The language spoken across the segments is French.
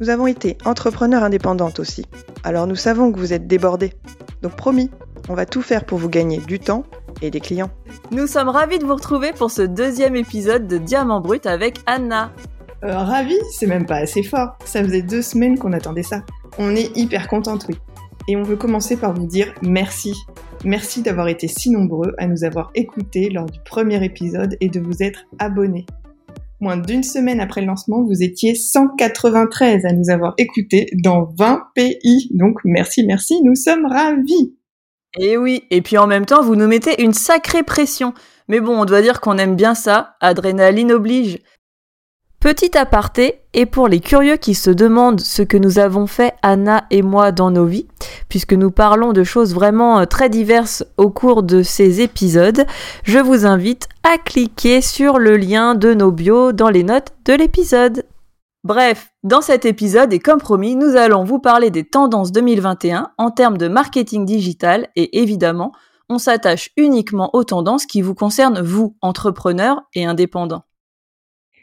Nous avons été entrepreneurs indépendantes aussi, alors nous savons que vous êtes débordés. Donc promis, on va tout faire pour vous gagner du temps et des clients. Nous sommes ravis de vous retrouver pour ce deuxième épisode de Diamant Brut avec Anna. Euh, ravi, c'est même pas assez fort. Ça faisait deux semaines qu'on attendait ça. On est hyper contente, oui. Et on veut commencer par vous dire merci. Merci d'avoir été si nombreux à nous avoir écoutés lors du premier épisode et de vous être abonnés. Moins d'une semaine après le lancement, vous étiez 193 à nous avoir écoutés dans 20 pays. Donc merci, merci, nous sommes ravis. Et oui, et puis en même temps, vous nous mettez une sacrée pression. Mais bon, on doit dire qu'on aime bien ça, adrénaline oblige. Petit aparté, et pour les curieux qui se demandent ce que nous avons fait, Anna et moi, dans nos vies, puisque nous parlons de choses vraiment euh, très diverses au cours de ces épisodes, je vous invite à cliquer sur le lien de nos bios dans les notes de l'épisode. Bref, dans cet épisode et comme promis, nous allons vous parler des tendances 2021 en termes de marketing digital et évidemment, on s'attache uniquement aux tendances qui vous concernent vous, entrepreneurs et indépendants.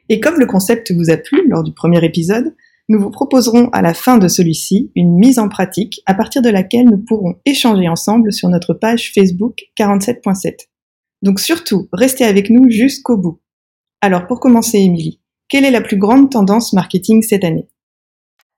Et comme le concept vous a plu lors du premier épisode, nous vous proposerons à la fin de celui-ci une mise en pratique à partir de laquelle nous pourrons échanger ensemble sur notre page Facebook 47.7. Donc surtout, restez avec nous jusqu'au bout. Alors pour commencer, Émilie, quelle est la plus grande tendance marketing cette année?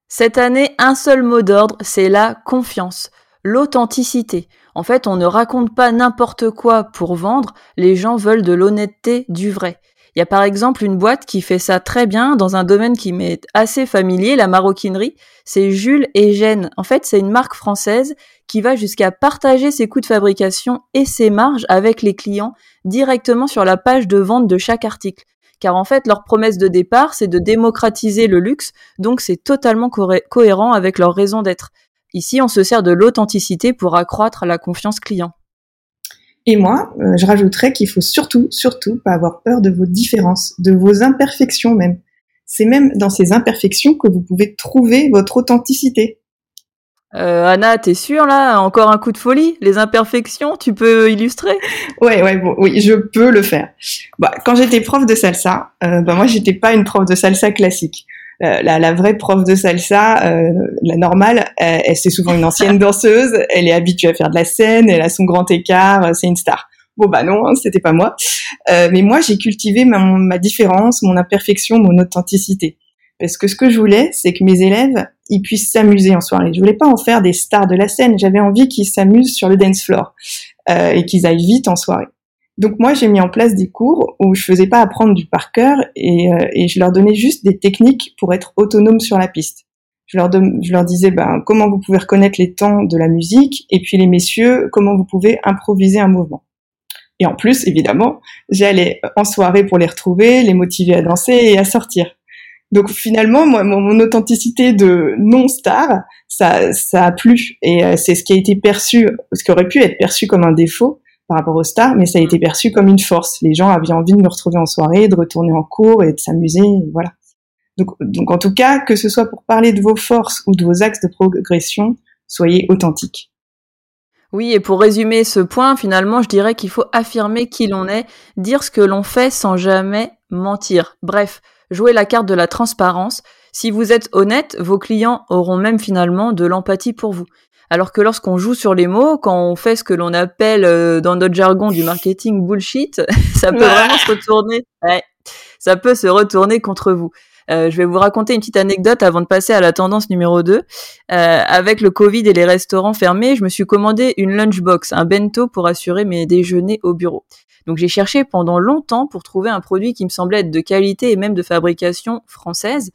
Cette année, un seul mot d'ordre, c'est la confiance, l'authenticité. En fait, on ne raconte pas n'importe quoi pour vendre, les gens veulent de l'honnêteté, du vrai. Il y a par exemple une boîte qui fait ça très bien dans un domaine qui m'est assez familier, la maroquinerie. C'est Jules et Gênes. En fait, c'est une marque française qui va jusqu'à partager ses coûts de fabrication et ses marges avec les clients directement sur la page de vente de chaque article. Car en fait, leur promesse de départ, c'est de démocratiser le luxe, donc c'est totalement cohérent avec leur raison d'être. Ici, on se sert de l'authenticité pour accroître la confiance client. Et moi, euh, je rajouterais qu'il faut surtout, surtout pas avoir peur de vos différences, de vos imperfections même. C'est même dans ces imperfections que vous pouvez trouver votre authenticité. Euh, Anna, t'es sûre là? Encore un coup de folie? Les imperfections, tu peux illustrer? Ouais, ouais, bon, oui, je peux le faire. Bah, quand j'étais prof de salsa, euh, bah, moi j'étais pas une prof de salsa classique. Euh, la, la, vraie prof de salsa, euh, la normale, elle, elle c'est souvent une ancienne danseuse, elle est habituée à faire de la scène, elle a son grand écart, euh, c'est une star. Bon bah non, hein, c'était pas moi. Euh, mais moi j'ai cultivé ma, ma, différence, mon imperfection, mon authenticité. Parce que ce que je voulais, c'est que mes élèves, ils puissent s'amuser en soirée. Je voulais pas en faire des stars de la scène. J'avais envie qu'ils s'amusent sur le dance floor euh, et qu'ils aillent vite en soirée. Donc moi, j'ai mis en place des cours où je faisais pas apprendre du par cœur et, euh, et, je leur donnais juste des techniques pour être autonome sur la piste. Je leur, je leur disais ben, comment vous pouvez reconnaître les temps de la musique et puis les messieurs, comment vous pouvez improviser un mouvement. Et en plus, évidemment, j'allais en soirée pour les retrouver, les motiver à danser et à sortir. Donc finalement, moi, mon, authenticité de non-star, ça, ça a plu. Et euh, c'est ce qui a été perçu, ce qui aurait pu être perçu comme un défaut, par rapport aux stars, mais ça a été perçu comme une force. Les gens avaient envie de me retrouver en soirée, de retourner en cours et de s'amuser, voilà. Donc, en tout cas, que ce soit pour parler de vos forces ou de vos axes de progression, soyez authentiques. Oui, et pour résumer ce point, finalement, je dirais qu'il faut affirmer qui l'on est, dire ce que l'on fait sans jamais mentir. Bref, jouer la carte de la transparence. Si vous êtes honnête, vos clients auront même finalement de l'empathie pour vous. Alors que lorsqu'on joue sur les mots, quand on fait ce que l'on appelle euh, dans notre jargon du marketing bullshit, ça peut vraiment se retourner. Ça peut se retourner contre vous. Euh, je vais vous raconter une petite anecdote avant de passer à la tendance numéro 2. Euh, avec le Covid et les restaurants fermés, je me suis commandé une lunchbox, un bento pour assurer mes déjeuners au bureau. Donc j'ai cherché pendant longtemps pour trouver un produit qui me semblait être de qualité et même de fabrication française.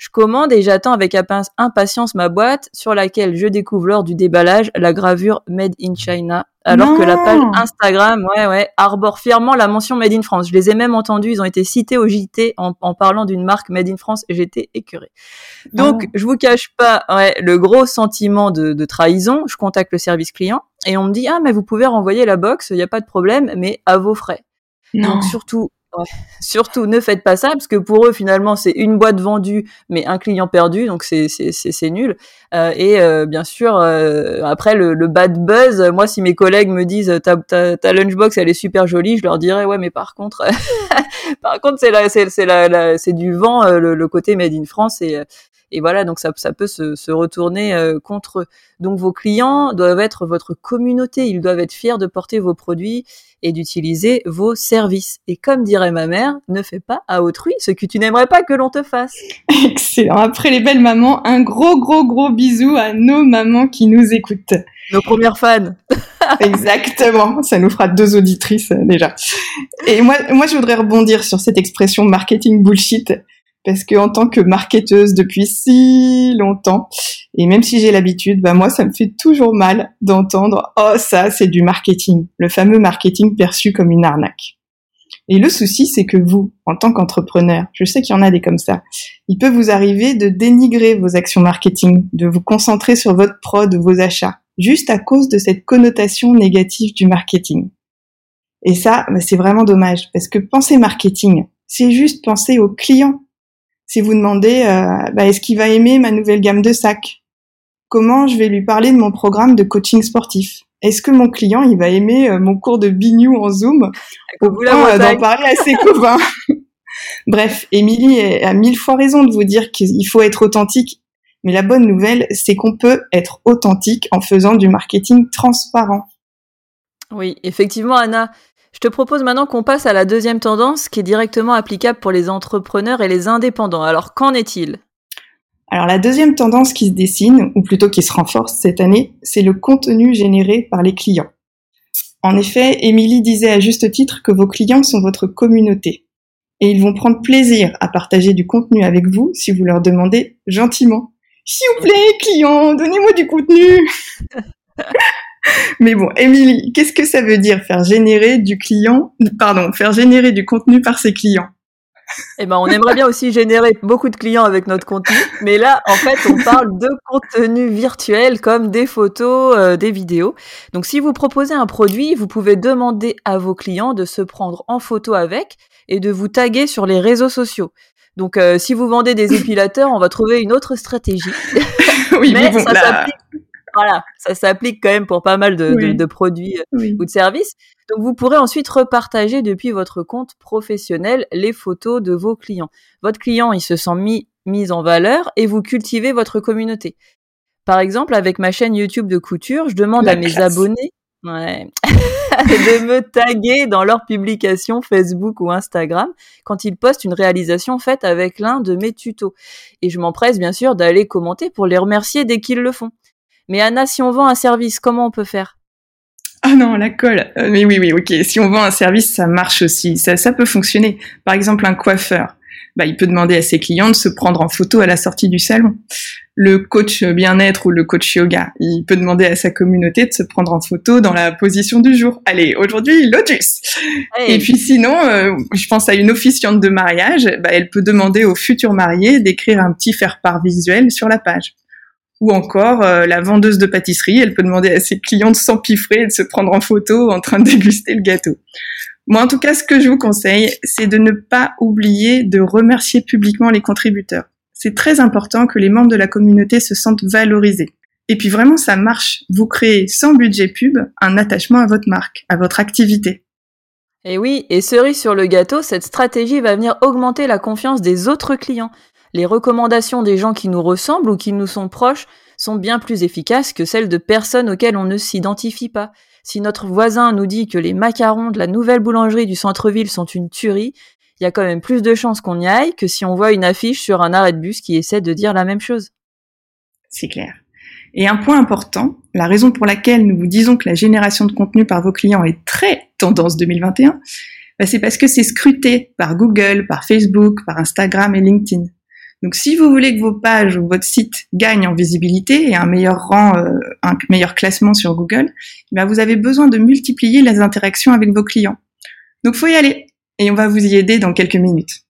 Je commande et j'attends avec impatience ma boîte sur laquelle je découvre lors du déballage la gravure Made in China. Alors que la page Instagram, ouais, ouais, arbore fièrement la mention Made in France. Je les ai même entendus, ils ont été cités au JT en, parlant d'une marque Made in France et j'étais écœurée. Donc, je vous cache pas, ouais, le gros sentiment de, de trahison. Je contacte le service client et on me dit, ah, mais vous pouvez renvoyer la box, il n'y a pas de problème, mais à vos frais. Donc, surtout, Surtout, ne faites pas ça parce que pour eux, finalement, c'est une boîte vendue, mais un client perdu, donc c'est nul. Euh, et euh, bien sûr, euh, après le, le, bad buzz, moi, si mes collègues me disent ta, lunchbox, elle est super jolie, je leur dirais ouais, mais par contre, par contre, c'est c'est la, c'est du vent, le, le, côté made in France et et voilà, donc ça, ça peut se, se retourner contre eux. Donc vos clients doivent être votre communauté, ils doivent être fiers de porter vos produits et d'utiliser vos services. Et comme dirait ma mère, ne fais pas à autrui ce que tu n'aimerais pas que l'on te fasse. Excellent. Après les belles mamans, un gros, gros, gros bisou à nos mamans qui nous écoutent. Nos premières fans. Exactement. Ça nous fera deux auditrices euh, déjà. Et moi, moi, je voudrais rebondir sur cette expression marketing bullshit parce que en tant que marketeuse depuis si longtemps, et même si j'ai l'habitude, bah moi ça me fait toujours mal d'entendre oh ça c'est du marketing, le fameux marketing perçu comme une arnaque. Et le souci c'est que vous, en tant qu'entrepreneur, je sais qu'il y en a des comme ça, il peut vous arriver de dénigrer vos actions marketing, de vous concentrer sur votre prod, vos achats, juste à cause de cette connotation négative du marketing. Et ça, bah, c'est vraiment dommage, parce que penser marketing, c'est juste penser aux clients si vous demandez euh, bah, est-ce qu'il va aimer ma nouvelle gamme de sacs? Comment je vais lui parler de mon programme de coaching sportif? Est-ce que mon client il va aimer euh, mon cours de bignou en Zoom? Au point euh, d'en parler à ses copains Bref, Émilie a mille fois raison de vous dire qu'il faut être authentique. Mais la bonne nouvelle, c'est qu'on peut être authentique en faisant du marketing transparent. Oui, effectivement, Anna. Je te propose maintenant qu'on passe à la deuxième tendance qui est directement applicable pour les entrepreneurs et les indépendants. Alors qu'en est-il? Alors la deuxième tendance qui se dessine, ou plutôt qui se renforce cette année, c'est le contenu généré par les clients. En effet, Émilie disait à juste titre que vos clients sont votre communauté. Et ils vont prendre plaisir à partager du contenu avec vous si vous leur demandez gentiment. S'il vous plaît, client, donnez-moi du contenu. Mais bon, Émilie, qu'est-ce que ça veut dire faire générer du client, pardon, faire générer du contenu par ses clients? Eh ben, on aimerait bien aussi générer beaucoup de clients avec notre contenu, mais là, en fait, on parle de contenu virtuel comme des photos, euh, des vidéos. Donc, si vous proposez un produit, vous pouvez demander à vos clients de se prendre en photo avec et de vous taguer sur les réseaux sociaux. Donc, euh, si vous vendez des épilateurs, on va trouver une autre stratégie. oui, mais, bon, ça s'applique voilà, ça s'applique quand même pour pas mal de, produits euh, ou de services. Donc vous pourrez ensuite repartager depuis votre compte professionnel les photos de vos clients. Votre client, il se sent mis, mis en valeur et vous cultivez votre communauté. Par exemple, avec ma chaîne YouTube de couture, je demande à mes abonnés ouais, de me taguer dans leurs publications Facebook ou Instagram quand ils postent une réalisation faite avec l'un de mes tutos. Et je m'empresse bien sûr d'aller commenter pour les remercier dès qu'ils le font. Mais Anna, si on vend un service, comment on peut faire? Ah non, la colle. Euh, mais oui, oui, ok. Si on vend un service, ça marche aussi. Ça, ça peut fonctionner. Par exemple, un coiffeur. Bah, il peut demander à ses clients de se prendre en photo à la sortie du salon. Le coach bien-être ou le coach yoga, il peut demander à sa communauté de se prendre en photo dans la position du jour. Allez, aujourd'hui, Lotus. Et puis sinon, euh, je pense à une officiante de mariage, bah, elle peut demander aux futurs mariés d'écrire un petit faire-part visuel sur la page. Ou encore euh, la vendeuse de pâtisserie, elle peut demander à ses clients de s'empiffrer et de se prendre en photo en train de déguster le gâteau. Moi, en tout cas, ce que je vous conseille, c'est de ne pas oublier de remercier publiquement les contributeurs. C'est très important que les membres de la communauté se sentent valorisés. Et puis vraiment, ça marche. Vous créez sans budget pub un attachement à votre marque, à votre activité. Et oui, et cerise sur le gâteau, cette stratégie va venir augmenter la confiance des autres clients les recommandations des gens qui nous ressemblent ou qui nous sont proches sont bien plus efficaces que celles de personnes auxquelles on ne s'identifie pas. Si notre voisin nous dit que les macarons de la nouvelle boulangerie du centre-ville sont une tuerie, il y a quand même plus de chances qu'on y aille que si on voit une affiche sur un arrêt de bus qui essaie de dire la même chose. C'est clair. Et un point important, la raison pour laquelle nous vous disons que la génération de contenu par vos clients est très tendance 2021, bah, c'est parce que c'est scruté par Google, par Facebook, par Instagram et LinkedIn. Donc si vous voulez que vos pages ou votre site gagnent en visibilité et un meilleur rang, euh, un meilleur classement sur Google, eh bien vous avez besoin de multiplier les interactions avec vos clients. Donc faut y aller et on va vous y aider dans quelques minutes.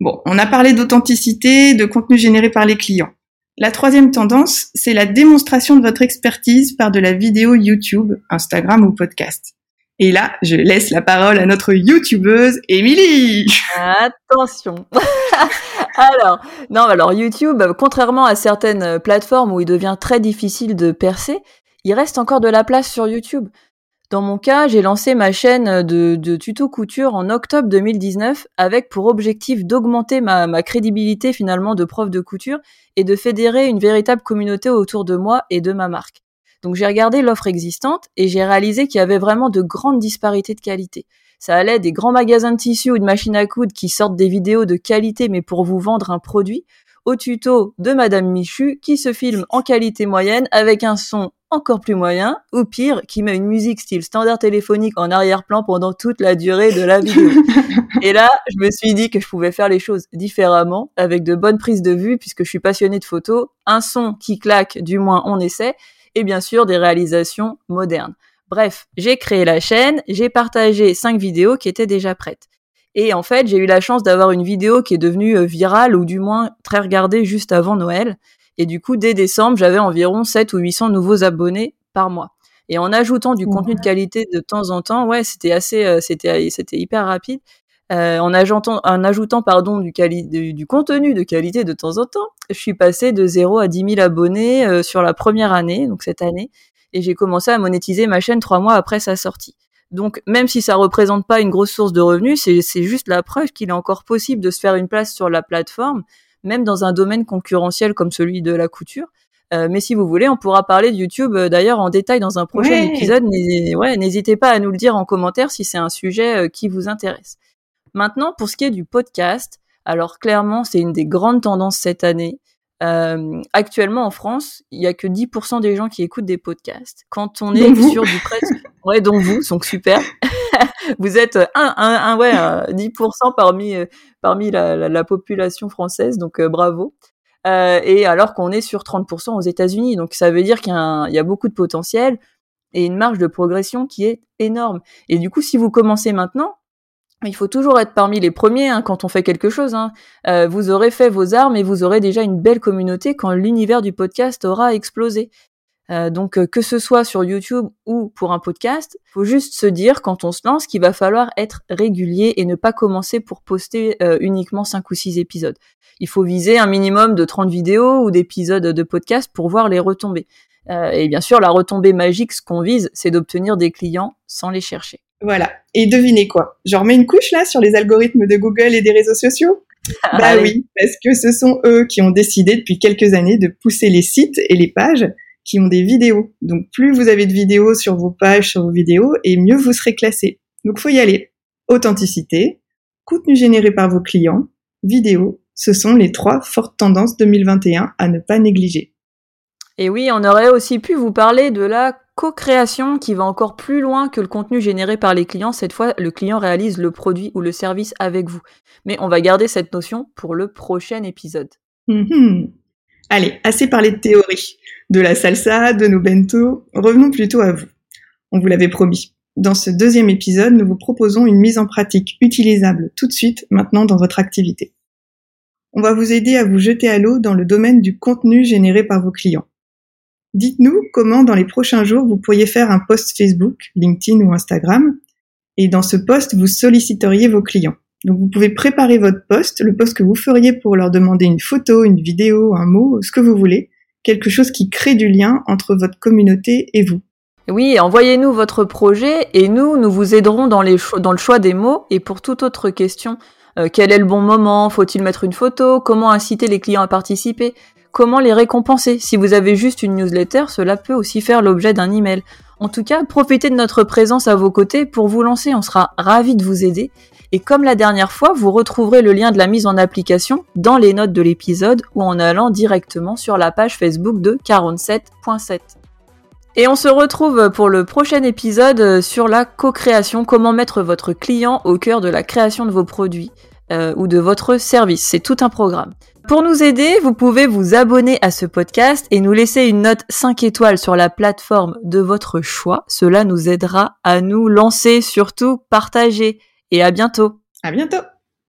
Bon, on a parlé d'authenticité, de contenu généré par les clients. La troisième tendance, c'est la démonstration de votre expertise par de la vidéo YouTube, Instagram ou podcast. Et là, je laisse la parole à notre youtubeuse Émilie. Attention. alors, non, alors YouTube, contrairement à certaines plateformes où il devient très difficile de percer, il reste encore de la place sur YouTube. Dans mon cas, j'ai lancé ma chaîne de, de tuto couture en octobre 2019 avec pour objectif d'augmenter ma, ma crédibilité finalement de prof de couture et de fédérer une véritable communauté autour de moi et de ma marque. Donc j'ai regardé l'offre existante et j'ai réalisé qu'il y avait vraiment de grandes disparités de qualité. Ça allait des grands magasins de tissus ou de machines à coudre qui sortent des vidéos de qualité mais pour vous vendre un produit, au tuto de Madame Michu qui se filme en qualité moyenne avec un son encore plus moyen, ou pire, qui met une musique style standard téléphonique en arrière-plan pendant toute la durée de la vidéo. et là, je me suis dit que je pouvais faire les choses différemment, avec de bonnes prises de vue, puisque je suis passionnée de photos, un son qui claque, du moins on essaie, et bien sûr des réalisations modernes. Bref, j'ai créé la chaîne, j'ai partagé cinq vidéos qui étaient déjà prêtes. Et en fait, j'ai eu la chance d'avoir une vidéo qui est devenue euh, virale ou du moins très regardée juste avant Noël. Et du coup, dès décembre, j'avais environ 7 ou 800 nouveaux abonnés par mois. Et en ajoutant du contenu de qualité de temps en temps, ouais, c'était assez, euh, c'était, c'était hyper rapide. Euh, en ajoutant, en ajoutant pardon du, du, contenu de qualité de temps en temps, je suis passée de 0 à 10 000 abonnés euh, sur la première année, donc cette année, et j'ai commencé à monétiser ma chaîne trois mois après sa sortie. Donc même si ça représente pas une grosse source de revenus, c'est juste la preuve qu'il est encore possible de se faire une place sur la plateforme, même dans un domaine concurrentiel comme celui de la couture. Euh, mais si vous voulez, on pourra parler de YouTube euh, d'ailleurs en détail dans un prochain épisode. N'hésitez pas à nous le dire en commentaire si c'est un sujet qui vous intéresse. Maintenant, pour ce qui est du podcast, alors clairement, c'est une des grandes tendances cette année. Euh, actuellement en France, il y a que 10% des gens qui écoutent des podcasts. Quand on est sur du presque, ouais, dont vous, donc super. vous êtes un, un, un ouais, 10% parmi euh, parmi la, la, la, population française, donc euh, bravo. Euh, et alors qu'on est sur 30% aux États-Unis, donc ça veut dire qu'il y, y, a beaucoup de potentiel et une marge de progression qui est énorme. Et du coup, si vous commencez maintenant, il faut toujours être parmi les premiers hein, quand on fait quelque chose. Hein. Euh, vous aurez fait vos armes et vous aurez déjà une belle communauté quand l'univers du podcast aura explosé. Euh, donc euh, que ce soit sur YouTube ou pour un podcast, faut juste se dire quand on se lance qu'il va falloir être régulier et ne pas commencer pour poster uniquement 5 ou 6 épisodes. Il faut viser un minimum de 30 vidéos ou d'épisodes de podcast pour voir les retombées. et bien sûr, la retombée magique, ce qu'on vise, c'est d'obtenir des clients sans les chercher. Voilà. Et devinez quoi? Je remets une couche là sur les algorithmes de Google et des réseaux sociaux? Ah, Bah oui, parce que ce sont eux qui ont décidé depuis quelques années de pousser les sites et les pages qui ont des vidéos. Donc plus vous avez de vidéos sur vos pages, sur vos vidéos, et mieux vous serez classé. Donc faut y aller. Authenticité, contenu généré par vos clients, vidéo, ce sont les trois fortes tendances 2021 à ne pas négliger. Et oui, on aurait aussi pu vous parler de la co-création qui va encore plus loin que le contenu généré par les clients. Cette fois, le client réalise le produit ou le service avec vous. Mais on va garder cette notion pour le prochain épisode. Mm-hmm. Allez, assez parlé de théorie, de la salsa, de nos bento. Revenons plutôt à vous. On vous l'avait promis. Dans ce deuxième épisode, nous vous proposons une mise en pratique utilisable tout de suite, maintenant dans votre activité. On va vous aider à vous jeter à l'eau dans le domaine du contenu généré par vos clients. Dites-nous comment dans les prochains jours vous pourriez faire un post Facebook, LinkedIn ou Instagram, et dans ce post vous solliciteriez vos clients. Donc vous pouvez préparer votre post, le post que vous feriez pour leur demander une photo, une vidéo, un mot, ce que vous voulez, quelque chose qui crée du lien entre votre communauté et vous. Oui, envoyez-nous votre projet et nous, nous vous aiderons dans, le choix des mots et pour toute autre question. Euh, quel est le bon moment? Faut-il mettre une photo? Comment inciter les clients à participer? Comment les récompenser. Si vous avez juste une newsletter, cela peut aussi faire l'objet d'un email. En tout cas, profitez de notre présence à vos côtés pour vous lancer, on sera ravis de vous aider. Et comme la dernière fois, vous retrouverez le lien de la mise en application dans les notes de l'épisode ou en allant directement sur la page Facebook de 47.7. Et on se retrouve pour le prochain épisode sur la co-création, comment mettre votre client au cœur de la création de vos produits. euh, ou de votre service. C'est tout un programme. Pour nous aider, vous pouvez vous abonner à ce podcast et nous laisser une note 5 étoiles sur la plateforme de votre choix. Cela nous aidera à nous lancer, surtout partager. Et à bientôt. À bientôt.